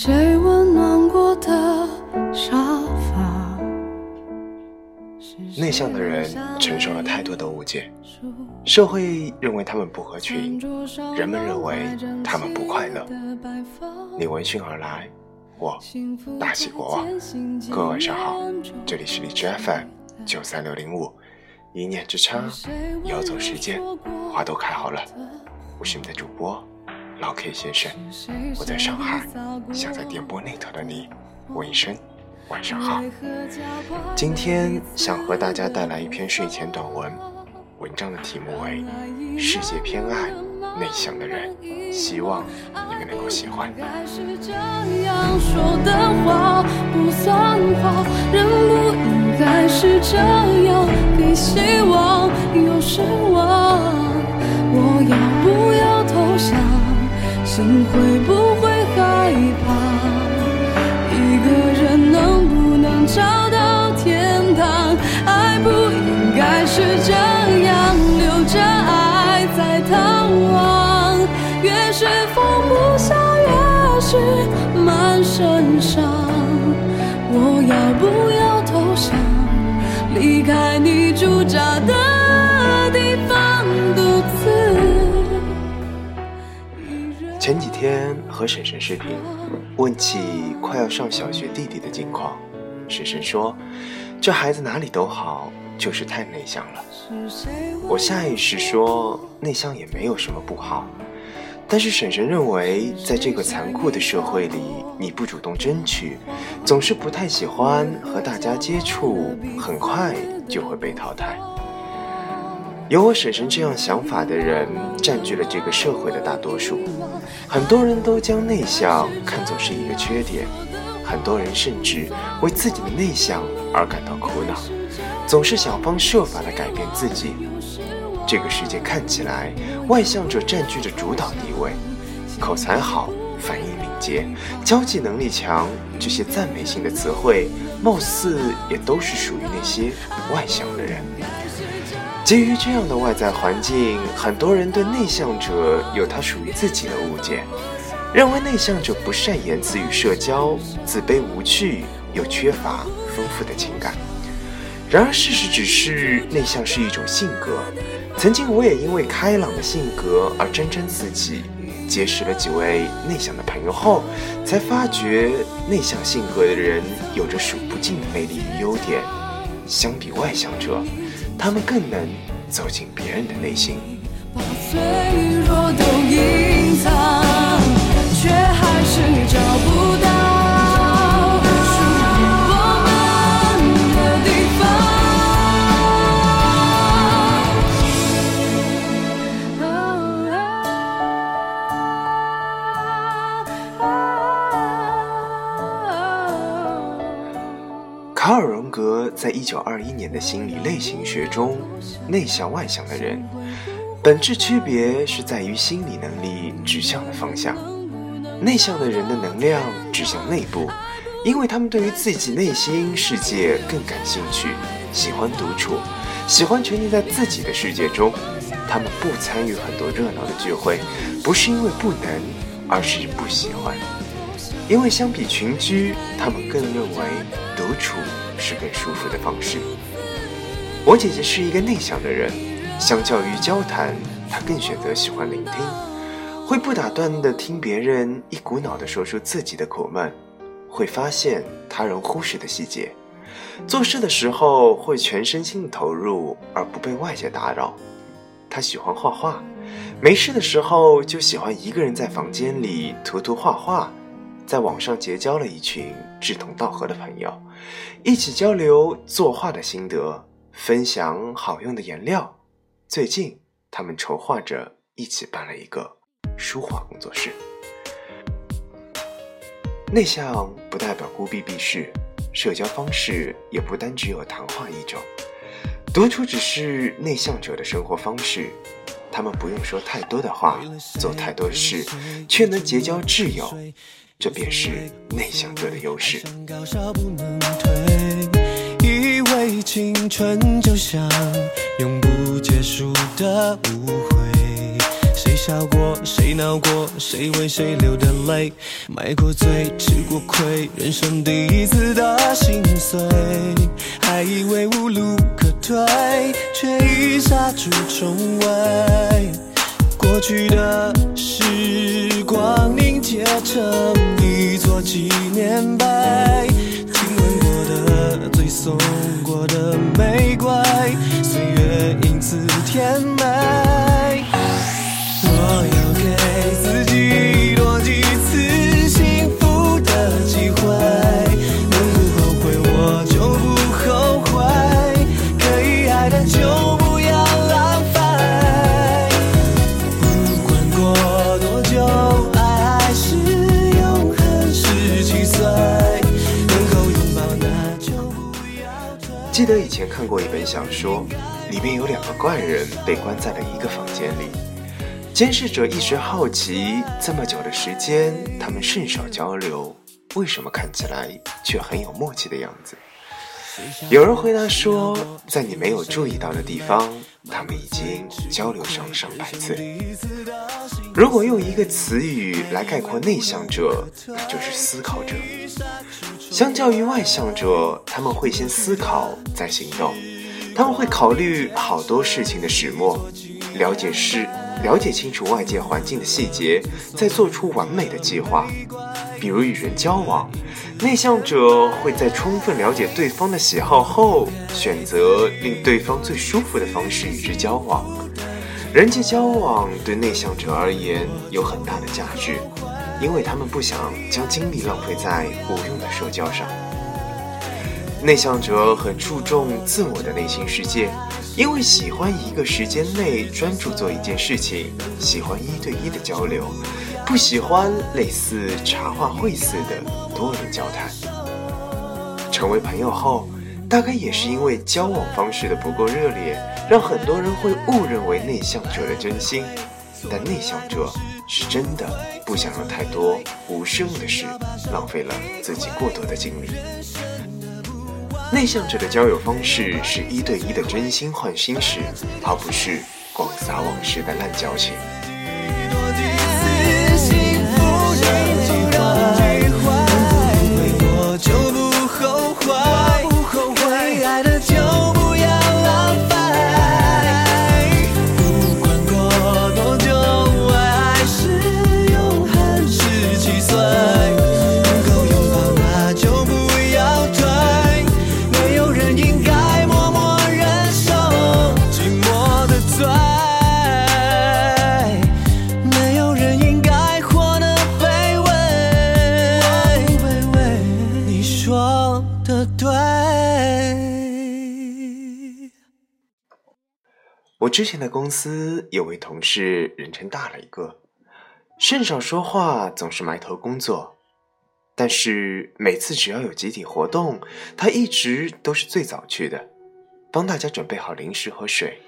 谁温暖过的沙发？内向的人承受了太多的误解，社会认为他们不合群，人们认为他们不快乐。你闻讯而来，我大喜过望。各位晚上好，这里是荔枝 FM 九三六零五，一念之差，游走时间，花都开好了，我是你的主播老 K 先生，我在上海，想在电波那头的你，问一声。晚上好，今天想和大家带来一篇睡前短文，文章的题目为《世界偏爱内向的人》，希望你们能够喜欢。我是放不下，越是满身伤。我要不要投降，离开你驻扎的地方，独自。前几天和婶婶视频，问起快要上小学弟弟的近况。婶婶说：“这孩子哪里都好，就是太内向了。”我下意识说：“内向也没有什么不好。”但是婶婶认为，在这个残酷的社会里，你不主动争取，总是不太喜欢和大家接触，很快就会被淘汰。有我婶婶这样想法的人占据了这个社会的大多数，很多人都将内向看作是一个缺点。很多人甚至为自己的内向而感到苦恼，总是想方设法地改变自己。这个世界看起来外向者占据着主导地位，口才好、反应敏捷、交际能力强，这些赞美性的词汇，貌似也都是属于那些外向的人。基于这样的外在环境，很多人对内向者有他属于自己的误解。认为内向者不善言辞与社交，自卑无趣，又缺乏丰富的情感。然而事实只是，内向是一种性格。曾经我也因为开朗的性格而沾沾自喜，结识了几位内向的朋友后，才发觉内向性格的人有着数不尽的魅力与优点。相比外向者，他们更能走进别人的内心。把脆弱都隐藏。却还是找不在一九二一年的心理类型学中，内向外向的人本质区别是在于心理能力指向的方向。内向的人的能量指向内部，因为他们对于自己内心世界更感兴趣，喜欢独处，喜欢沉浸在自己的世界中。他们不参与很多热闹的聚会，不是因为不能，而是不喜欢。因为相比群居，他们更认为独处是更舒服的方式。我姐姐是一个内向的人，相较于交谈，她更选择喜欢聆听。会不打断地听别人一股脑地说出自己的苦闷，会发现他人忽视的细节，做事的时候会全身心的投入而不被外界打扰。她喜欢画画，没事的时候就喜欢一个人在房间里涂涂画画，在网上结交了一群志同道合的朋友，一起交流作画的心得，分享好用的颜料。最近，他们筹划着一起办了一个。书画工作室。内向不代表孤僻避世，社交方式也不单只有谈话一种。独处只是内向者的生活方式，他们不用说太多的话，做太多事，却能结交挚友，这便是内向者的优势。以为青春就像永不结束的误会。笑过，谁闹过，谁为谁流的泪，买过醉，吃过亏，人生第一次的心碎，还以为无路可退，却已杀出重围。过去的时光凝结成一座纪念碑，亲吻过的，最送过的玫瑰，岁月因此甜美。本小说，里面有两个怪人被关在了一个房间里。监视者一时好奇，这么久的时间，他们甚少交流，为什么看起来却很有默契的样子？有人回答说，在你没有注意到的地方，他们已经交流上了上百次。如果用一个词语来概括内向者，那就是思考者。相较于外向者，他们会先思考再行动，他们会考虑好多事情的始末，了解事。了解清楚外界环境的细节，再做出完美的计划。比如与人交往，内向者会在充分了解对方的喜好后，选择令对方最舒服的方式与之交往。人际交往对内向者而言有很大的价值，因为他们不想将精力浪费在无用的社交上。内向者很注重自我的内心世界。因为喜欢一个时间内专注做一件事情，喜欢一对一的交流，不喜欢类似茶话会似的多人交谈。成为朋友后，大概也是因为交往方式的不够热烈，让很多人会误认为内向者的真心。但内向者是真的不想让太多无声的事浪费了自己过多的精力。内向者的交友方式是一对一的真心换心事，而不是广撒网式的烂交情。我之前的公司有位同事，人称大雷哥，甚少说话，总是埋头工作。但是每次只要有集体活动，他一直都是最早去的，帮大家准备好零食和水，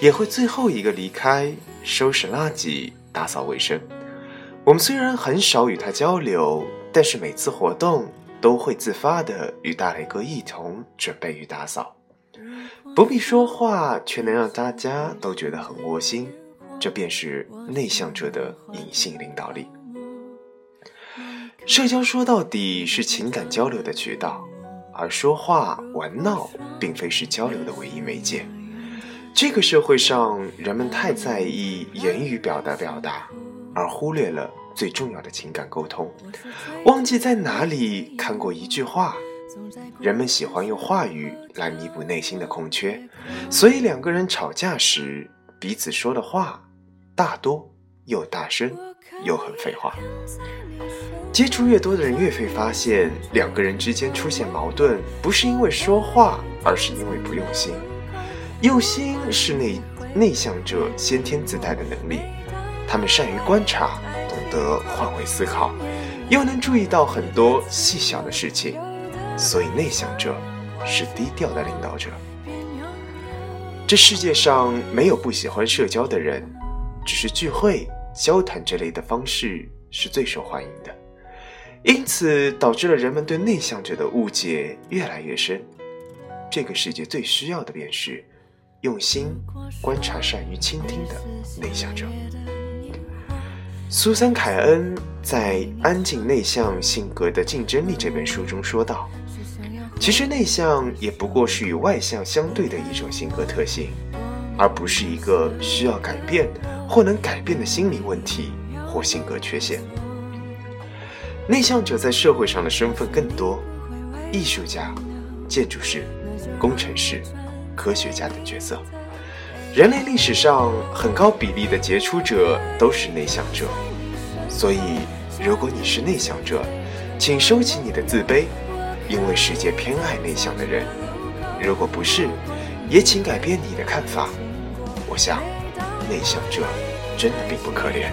也会最后一个离开，收拾垃圾、打扫卫生。我们虽然很少与他交流，但是每次活动都会自发的与大雷哥一同准备与打扫。不必说话，却能让大家都觉得很窝心，这便是内向者的隐性领导力。社交说到底是情感交流的渠道，而说话玩闹并非是交流的唯一媒介。这个社会上，人们太在意言语表达表达，而忽略了最重要的情感沟通，忘记在哪里看过一句话。人们喜欢用话语来弥补内心的空缺，所以两个人吵架时，彼此说的话大多又大声又很废话。接触越多的人，越会发现，两个人之间出现矛盾，不是因为说话，而是因为不用心。用心是内内向者先天自带的能力，他们善于观察，懂得换位思考，又能注意到很多细小的事情。所以，内向者是低调的领导者。这世界上没有不喜欢社交的人，只是聚会、交谈这类的方式是最受欢迎的，因此导致了人们对内向者的误解越来越深。这个世界最需要的便是用心观察、善于倾听的内向者。苏珊·凯恩在《安静内向性格的竞争力》这本书中说道：“其实内向也不过是与外向相对的一种性格特性，而不是一个需要改变或能改变的心理问题或性格缺陷。内向者在社会上的身份更多，艺术家、建筑师、工程师、科学家等角色。”人类历史上很高比例的杰出者都是内向者，所以如果你是内向者，请收起你的自卑，因为世界偏爱内向的人；如果不是，也请改变你的看法。我想，内向者真的并不可怜。